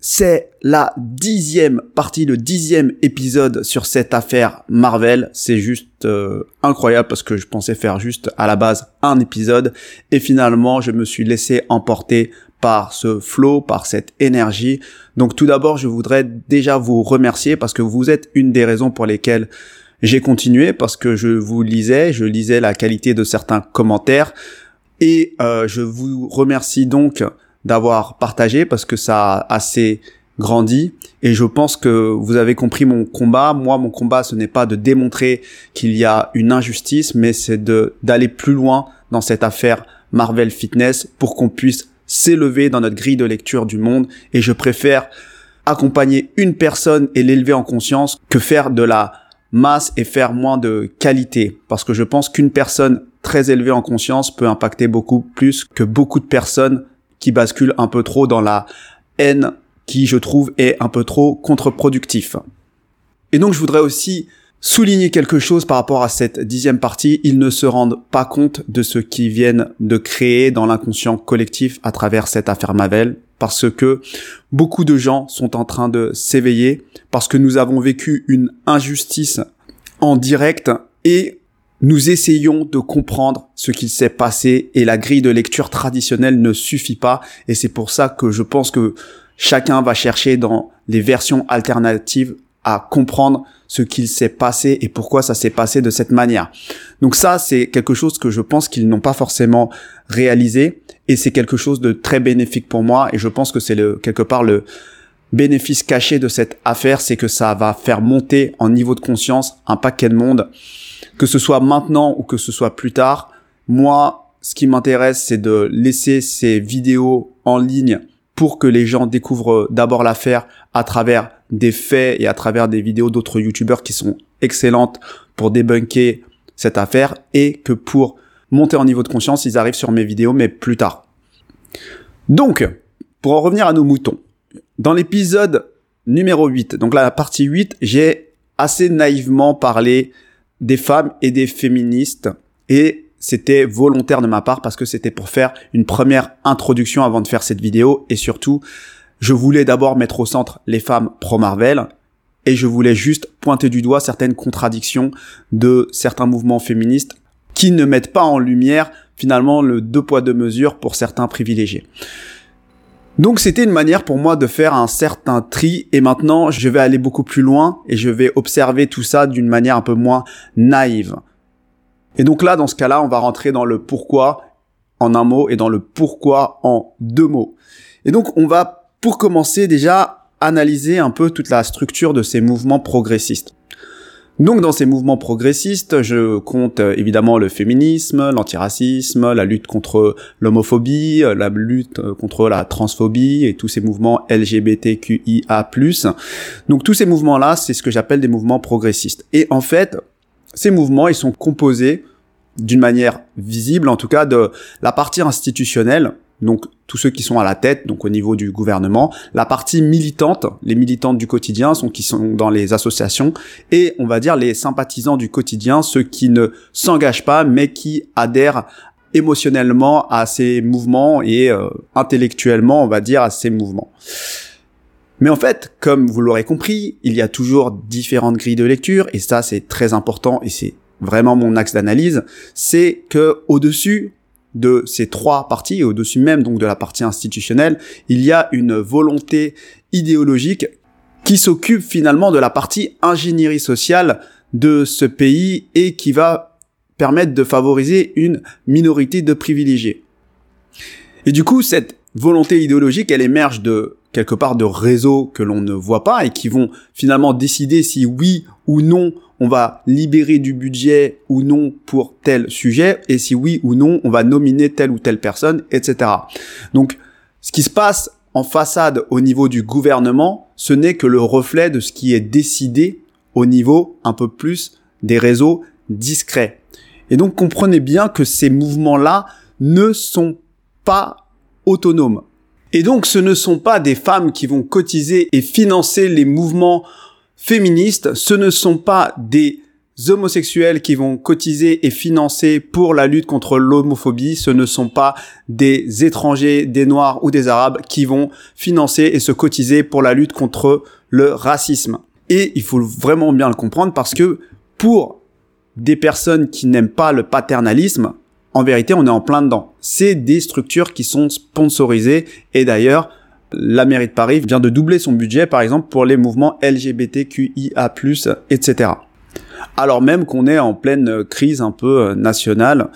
c'est la dixième partie, le dixième épisode sur cette affaire Marvel. C'est juste euh, incroyable parce que je pensais faire juste à la base un épisode et finalement je me suis laissé emporter par ce flow, par cette énergie. Donc tout d'abord, je voudrais déjà vous remercier parce que vous êtes une des raisons pour lesquelles j'ai continué parce que je vous lisais, je lisais la qualité de certains commentaires et euh, je vous remercie donc d'avoir partagé parce que ça a assez grandi. Et je pense que vous avez compris mon combat. Moi, mon combat, ce n'est pas de démontrer qu'il y a une injustice, mais c'est de d'aller plus loin dans cette affaire Marvel Fitness pour qu'on puisse s'élever dans notre grille de lecture du monde. Et je préfère accompagner une personne et l'élever en conscience que faire de la masse et faire moins de qualité. Parce que je pense qu'une personne très élevée en conscience peut impacter beaucoup plus que beaucoup de personnes qui bascule un peu trop dans la haine qui, je trouve, est un peu trop contre-productif. Et donc, je voudrais aussi souligner quelque chose par rapport à cette dixième partie. Ils ne se rendent pas compte de ce qu'ils viennent de créer dans l'inconscient collectif à travers cette affaire Mavel, parce que beaucoup de gens sont en train de s'éveiller, parce que nous avons vécu une injustice en direct et nous essayons de comprendre ce qu'il s'est passé et la grille de lecture traditionnelle ne suffit pas et c'est pour ça que je pense que chacun va chercher dans les versions alternatives à comprendre ce qu'il s'est passé et pourquoi ça s'est passé de cette manière. Donc ça, c'est quelque chose que je pense qu'ils n'ont pas forcément réalisé et c'est quelque chose de très bénéfique pour moi et je pense que c'est le, quelque part le bénéfice caché de cette affaire, c'est que ça va faire monter en niveau de conscience un paquet de monde que ce soit maintenant ou que ce soit plus tard, moi, ce qui m'intéresse, c'est de laisser ces vidéos en ligne pour que les gens découvrent d'abord l'affaire à travers des faits et à travers des vidéos d'autres youtubeurs qui sont excellentes pour débunker cette affaire et que pour monter en niveau de conscience, ils arrivent sur mes vidéos, mais plus tard. Donc, pour en revenir à nos moutons, dans l'épisode numéro 8, donc là, la partie 8, j'ai assez naïvement parlé des femmes et des féministes. Et c'était volontaire de ma part parce que c'était pour faire une première introduction avant de faire cette vidéo. Et surtout je voulais d'abord mettre au centre les femmes pro-Marvel. Et je voulais juste pointer du doigt certaines contradictions de certains mouvements féministes qui ne mettent pas en lumière finalement le deux poids deux mesures pour certains privilégiés. Donc c'était une manière pour moi de faire un certain tri et maintenant je vais aller beaucoup plus loin et je vais observer tout ça d'une manière un peu moins naïve. Et donc là, dans ce cas-là, on va rentrer dans le pourquoi en un mot et dans le pourquoi en deux mots. Et donc on va, pour commencer déjà, analyser un peu toute la structure de ces mouvements progressistes. Donc dans ces mouvements progressistes, je compte euh, évidemment le féminisme, l'antiracisme, la lutte contre l'homophobie, euh, la lutte euh, contre la transphobie et tous ces mouvements LGBTQIA+. Donc tous ces mouvements-là, c'est ce que j'appelle des mouvements progressistes. Et en fait, ces mouvements, ils sont composés d'une manière visible, en tout cas, de la partie institutionnelle, donc tous ceux qui sont à la tête, donc au niveau du gouvernement, la partie militante, les militantes du quotidien sont qui sont dans les associations, et on va dire les sympathisants du quotidien, ceux qui ne s'engagent pas mais qui adhèrent émotionnellement à ces mouvements et euh, intellectuellement, on va dire, à ces mouvements. Mais en fait, comme vous l'aurez compris, il y a toujours différentes grilles de lecture, et ça c'est très important et c'est vraiment mon axe d'analyse, c'est que au-dessus de ces trois parties, au-dessus même donc de la partie institutionnelle, il y a une volonté idéologique qui s'occupe finalement de la partie ingénierie sociale de ce pays et qui va permettre de favoriser une minorité de privilégiés. Et du coup, cette volonté idéologique, elle émerge de quelque part de réseaux que l'on ne voit pas et qui vont finalement décider si oui ou non on va libérer du budget ou non pour tel sujet et si oui ou non on va nominer telle ou telle personne, etc. Donc ce qui se passe en façade au niveau du gouvernement, ce n'est que le reflet de ce qui est décidé au niveau un peu plus des réseaux discrets. Et donc comprenez bien que ces mouvements-là ne sont pas autonomes. Et donc ce ne sont pas des femmes qui vont cotiser et financer les mouvements féministes, ce ne sont pas des homosexuels qui vont cotiser et financer pour la lutte contre l'homophobie, ce ne sont pas des étrangers, des noirs ou des arabes qui vont financer et se cotiser pour la lutte contre le racisme. Et il faut vraiment bien le comprendre parce que pour des personnes qui n'aiment pas le paternalisme, en vérité, on est en plein dedans. C'est des structures qui sont sponsorisées et d'ailleurs, la mairie de Paris vient de doubler son budget, par exemple, pour les mouvements LGBTQIA+, etc. Alors même qu'on est en pleine crise un peu euh, nationale.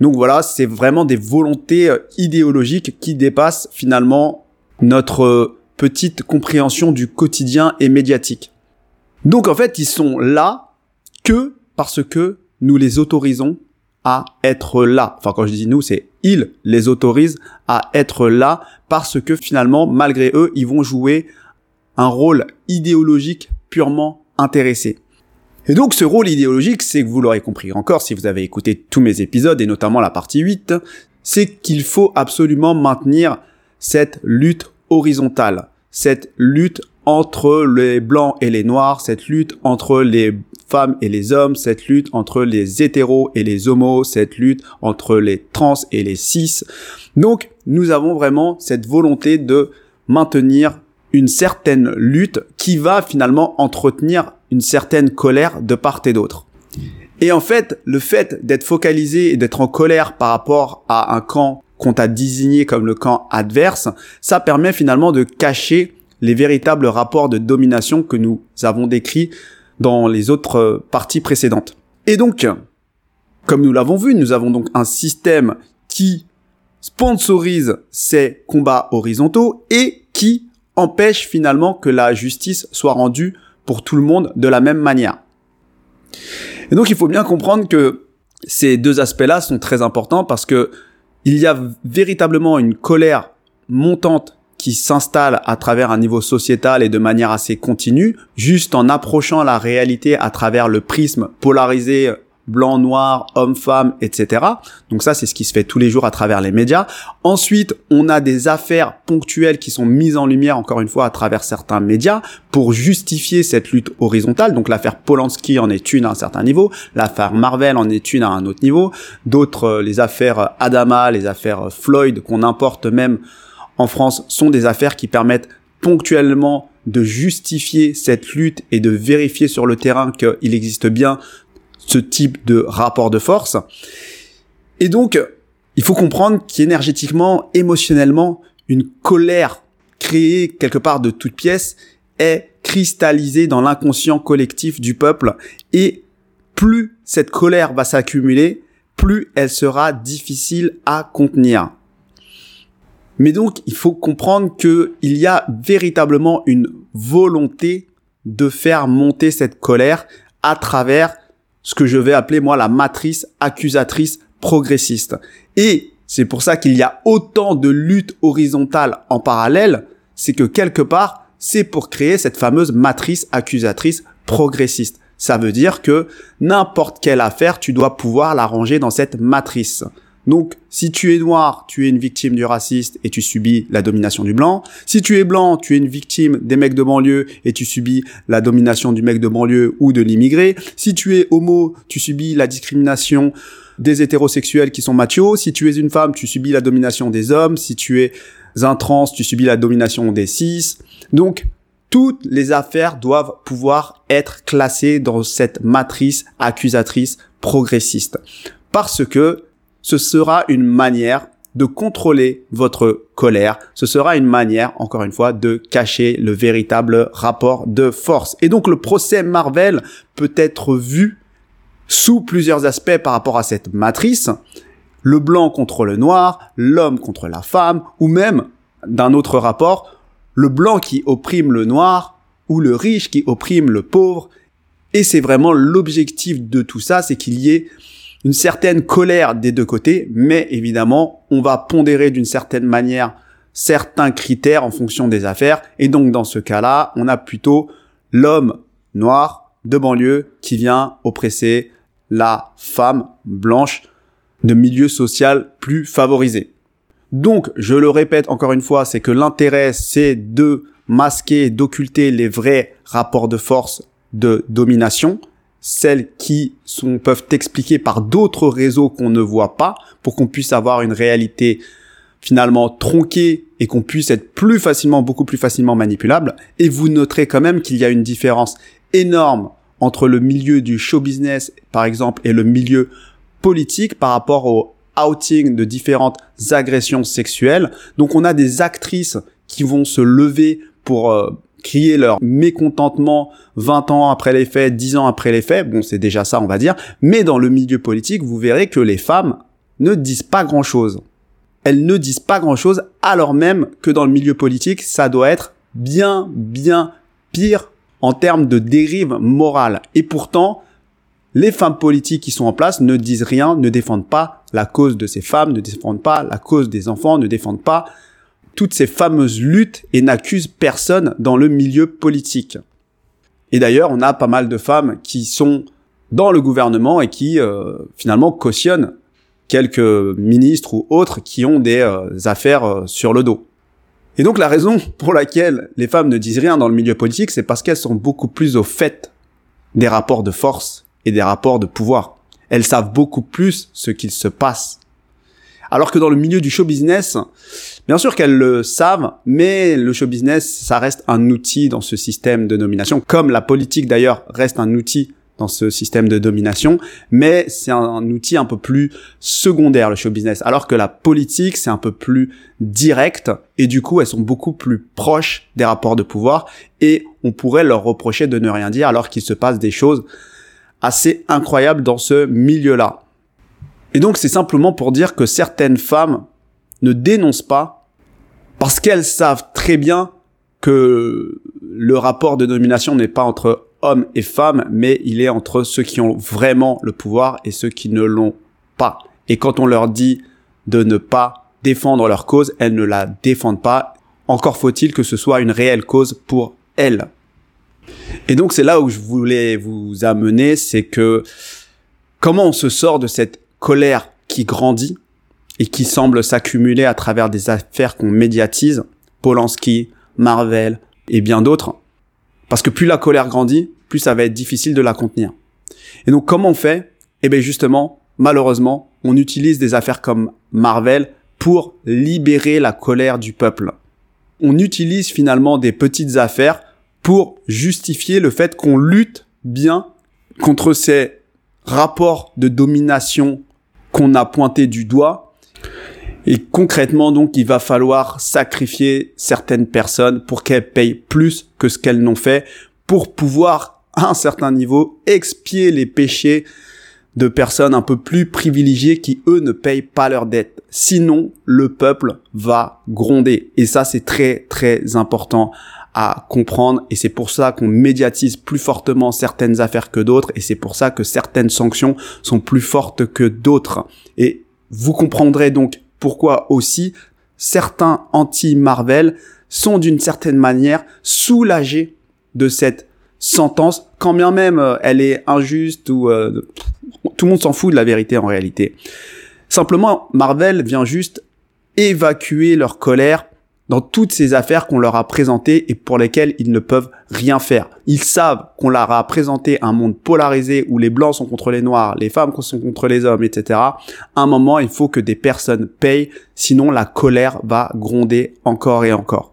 Donc voilà, c'est vraiment des volontés euh, idéologiques qui dépassent finalement notre euh, petite compréhension du quotidien et médiatique. Donc en fait, ils sont là que parce que nous les autorisons à être là. Enfin, quand je dis nous, c'est ils les autorisent à être là parce que finalement, malgré eux, ils vont jouer un rôle idéologique purement intéressé. Et donc ce rôle idéologique, c'est que vous l'aurez compris encore si vous avez écouté tous mes épisodes et notamment la partie 8, c'est qu'il faut absolument maintenir cette lutte horizontale, cette lutte entre les blancs et les noirs, cette lutte entre les femmes et les hommes, cette lutte entre les hétéros et les homos, cette lutte entre les trans et les cis. Donc, nous avons vraiment cette volonté de maintenir une certaine lutte qui va finalement entretenir une certaine colère de part et d'autre. Et en fait, le fait d'être focalisé et d'être en colère par rapport à un camp qu'on t'a désigné comme le camp adverse, ça permet finalement de cacher les véritables rapports de domination que nous avons décrits dans les autres parties précédentes. Et donc, comme nous l'avons vu, nous avons donc un système qui sponsorise ces combats horizontaux et qui empêche finalement que la justice soit rendue pour tout le monde de la même manière. Et donc il faut bien comprendre que ces deux aspects-là sont très importants parce que il y a véritablement une colère montante qui s'installe à travers un niveau sociétal et de manière assez continue, juste en approchant la réalité à travers le prisme polarisé blanc, noir, homme, femme, etc. Donc ça, c'est ce qui se fait tous les jours à travers les médias. Ensuite, on a des affaires ponctuelles qui sont mises en lumière, encore une fois, à travers certains médias pour justifier cette lutte horizontale. Donc l'affaire Polanski en est une à un certain niveau, l'affaire Marvel en est une à un autre niveau, d'autres, euh, les affaires Adama, les affaires Floyd qu'on importe même en France, sont des affaires qui permettent ponctuellement de justifier cette lutte et de vérifier sur le terrain qu'il existe bien ce type de rapport de force. Et donc, il faut comprendre qu'énergétiquement, émotionnellement, une colère créée quelque part de toute pièce est cristallisée dans l'inconscient collectif du peuple et plus cette colère va s'accumuler, plus elle sera difficile à contenir. Mais donc, il faut comprendre qu'il y a véritablement une volonté de faire monter cette colère à travers ce que je vais appeler moi la matrice accusatrice progressiste. Et c'est pour ça qu'il y a autant de luttes horizontales en parallèle, c'est que quelque part, c'est pour créer cette fameuse matrice accusatrice progressiste. Ça veut dire que n'importe quelle affaire, tu dois pouvoir la ranger dans cette matrice. Donc, si tu es noir, tu es une victime du raciste et tu subis la domination du blanc. Si tu es blanc, tu es une victime des mecs de banlieue et tu subis la domination du mec de banlieue ou de l'immigré. Si tu es homo, tu subis la discrimination des hétérosexuels qui sont machos. Si tu es une femme, tu subis la domination des hommes. Si tu es un trans, tu subis la domination des cis. Donc, toutes les affaires doivent pouvoir être classées dans cette matrice accusatrice progressiste. Parce que ce sera une manière de contrôler votre colère. Ce sera une manière, encore une fois, de cacher le véritable rapport de force. Et donc le procès Marvel peut être vu sous plusieurs aspects par rapport à cette matrice. Le blanc contre le noir, l'homme contre la femme, ou même, d'un autre rapport, le blanc qui opprime le noir, ou le riche qui opprime le pauvre. Et c'est vraiment l'objectif de tout ça, c'est qu'il y ait une certaine colère des deux côtés, mais évidemment, on va pondérer d'une certaine manière certains critères en fonction des affaires, et donc dans ce cas-là, on a plutôt l'homme noir de banlieue qui vient oppresser la femme blanche de milieu social plus favorisé. Donc, je le répète encore une fois, c'est que l'intérêt, c'est de masquer, d'occulter les vrais rapports de force de domination, celles qui sont, peuvent expliquer par d'autres réseaux qu'on ne voit pas, pour qu'on puisse avoir une réalité finalement tronquée et qu'on puisse être plus facilement, beaucoup plus facilement manipulable. Et vous noterez quand même qu'il y a une différence énorme entre le milieu du show business, par exemple, et le milieu politique par rapport au outing de différentes agressions sexuelles. Donc on a des actrices qui vont se lever pour euh, crier leur mécontentement 20 ans après les faits, 10 ans après les faits. Bon, c'est déjà ça, on va dire. Mais dans le milieu politique, vous verrez que les femmes ne disent pas grand-chose. Elles ne disent pas grand-chose alors même que dans le milieu politique, ça doit être bien, bien pire en termes de dérive morale. Et pourtant, les femmes politiques qui sont en place ne disent rien, ne défendent pas la cause de ces femmes, ne défendent pas la cause des enfants, ne défendent pas toutes ces fameuses luttes et n'accusent personne dans le milieu politique. Et d'ailleurs, on a pas mal de femmes qui sont dans le gouvernement et qui euh, finalement cautionnent quelques ministres ou autres qui ont des euh, affaires euh, sur le dos. Et donc la raison pour laquelle les femmes ne disent rien dans le milieu politique, c'est parce qu'elles sont beaucoup plus au fait des rapports de force et des rapports de pouvoir. Elles savent beaucoup plus ce qu'il se passe. Alors que dans le milieu du show business, bien sûr qu'elles le savent, mais le show business, ça reste un outil dans ce système de nomination, comme la politique d'ailleurs reste un outil dans ce système de domination, mais c'est un, outil un peu plus secondaire, le show business, alors que la politique, c'est un peu plus direct, et du coup, elles sont beaucoup plus proches des rapports de pouvoir, et on pourrait leur reprocher de ne rien dire alors qu'il se passe des choses assez incroyable dans ce milieu-là. Et donc c'est simplement pour dire que certaines femmes ne dénoncent pas parce qu'elles savent très bien que le rapport de domination n'est pas entre hommes et femmes, mais il est entre ceux qui ont vraiment le pouvoir et ceux qui ne l'ont pas. Et quand on leur dit de ne pas défendre leur cause, elles ne la défendent pas. Encore faut-il que ce soit une réelle cause pour elles. Et donc c'est là où je voulais vous amener, c'est que comment on se sort de cette colère qui grandit et qui semble s'accumuler à travers des affaires qu'on médiatise, Polanski, Marvel et bien d'autres. Parce que plus la colère grandit, plus ça va être difficile de la contenir. Et donc comment on fait? Eh bien justement, malheureusement, on utilise des affaires comme Marvel pour libérer la colère du peuple. On utilise finalement des petites affaires pour justifier le fait qu'on lutte bien contre ces rapports de domination qu'on a pointés du doigt. Et concrètement, donc, il va falloir sacrifier certaines personnes pour qu'elles payent plus que ce qu'elles n'ont fait pour pouvoir, à un certain niveau, expier les péchés de personnes un peu plus privilégiées qui, eux, ne payent pas leurs dettes. Sinon, le peuple va gronder. Et ça, c'est très, très important à comprendre et c'est pour ça qu'on médiatise plus fortement certaines affaires que d'autres et c'est pour ça que certaines sanctions sont plus fortes que d'autres. Et vous comprendrez donc pourquoi aussi certains anti-Marvel sont d'une certaine manière soulagés de cette sentence, quand bien même euh, elle est injuste ou euh, tout le monde s'en fout de la vérité en réalité. Simplement, Marvel vient juste évacuer leur colère dans toutes ces affaires qu'on leur a présentées et pour lesquelles ils ne peuvent rien faire. Ils savent qu'on leur a présenté un monde polarisé où les blancs sont contre les noirs, les femmes sont contre les hommes, etc. À un moment, il faut que des personnes payent, sinon la colère va gronder encore et encore.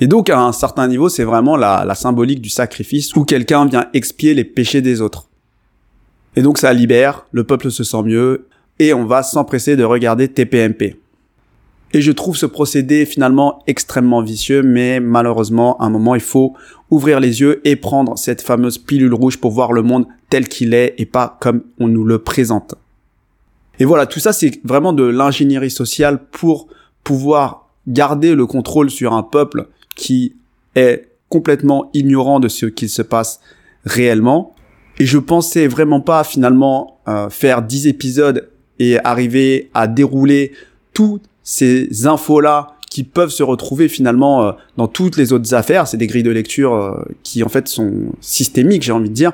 Et donc, à un certain niveau, c'est vraiment la, la symbolique du sacrifice où quelqu'un vient expier les péchés des autres. Et donc, ça libère, le peuple se sent mieux, et on va s'empresser de regarder TPMP. Et je trouve ce procédé finalement extrêmement vicieux, mais malheureusement, à un moment, il faut ouvrir les yeux et prendre cette fameuse pilule rouge pour voir le monde tel qu'il est et pas comme on nous le présente. Et voilà, tout ça, c'est vraiment de l'ingénierie sociale pour pouvoir garder le contrôle sur un peuple qui est complètement ignorant de ce qu'il se passe réellement. Et je pensais vraiment pas finalement euh, faire 10 épisodes et arriver à dérouler tout ces infos-là qui peuvent se retrouver finalement euh, dans toutes les autres affaires. C'est des grilles de lecture euh, qui en fait sont systémiques, j'ai envie de dire.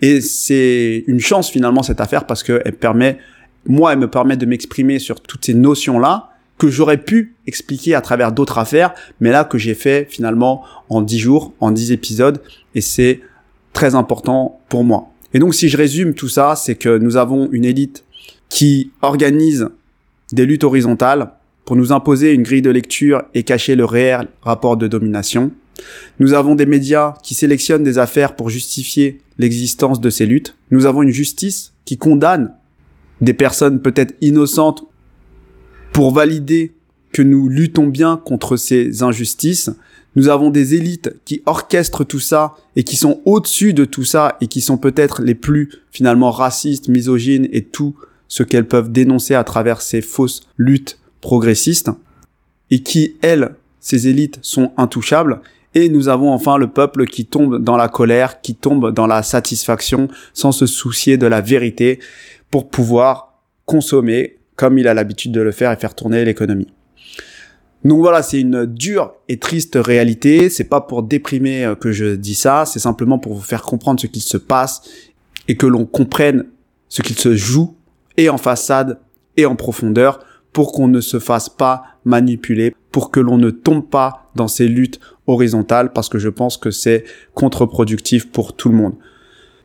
Et c'est une chance finalement cette affaire parce qu'elle permet, moi, elle me permet de m'exprimer sur toutes ces notions-là que j'aurais pu expliquer à travers d'autres affaires, mais là que j'ai fait finalement en 10 jours, en 10 épisodes, et c'est très important pour moi. Et donc si je résume tout ça, c'est que nous avons une élite qui organise des luttes horizontales pour nous imposer une grille de lecture et cacher le réel rapport de domination. Nous avons des médias qui sélectionnent des affaires pour justifier l'existence de ces luttes. Nous avons une justice qui condamne des personnes peut-être innocentes pour valider que nous luttons bien contre ces injustices. Nous avons des élites qui orchestrent tout ça et qui sont au-dessus de tout ça et qui sont peut-être les plus finalement racistes, misogynes et tout ce qu'elles peuvent dénoncer à travers ces fausses luttes progressistes et qui, elles, ces élites sont intouchables. Et nous avons enfin le peuple qui tombe dans la colère, qui tombe dans la satisfaction sans se soucier de la vérité pour pouvoir consommer comme il a l'habitude de le faire et faire tourner l'économie. Donc voilà, c'est une dure et triste réalité. C'est pas pour déprimer euh, que je dis ça, c'est simplement pour vous faire comprendre ce qu'il se passe et que l'on comprenne ce qu'il se joue et en façade et en profondeur pour qu'on ne se fasse pas manipuler, pour que l'on ne tombe pas dans ces luttes horizontales parce que je pense que c'est contre-productif pour tout le monde.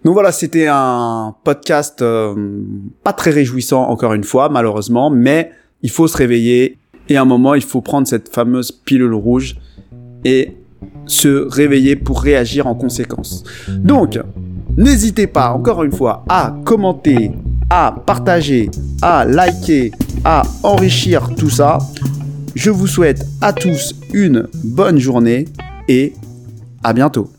Donc voilà, c'était un podcast euh, pas très réjouissant encore une fois, malheureusement, mais il faut se réveiller et à un moment, il faut prendre cette fameuse pilule rouge et se réveiller pour réagir en conséquence. Donc, n'hésitez pas, encore une fois, à commenter, à partager, à liker, à enrichir tout ça. Je vous souhaite à tous une bonne journée et à bientôt.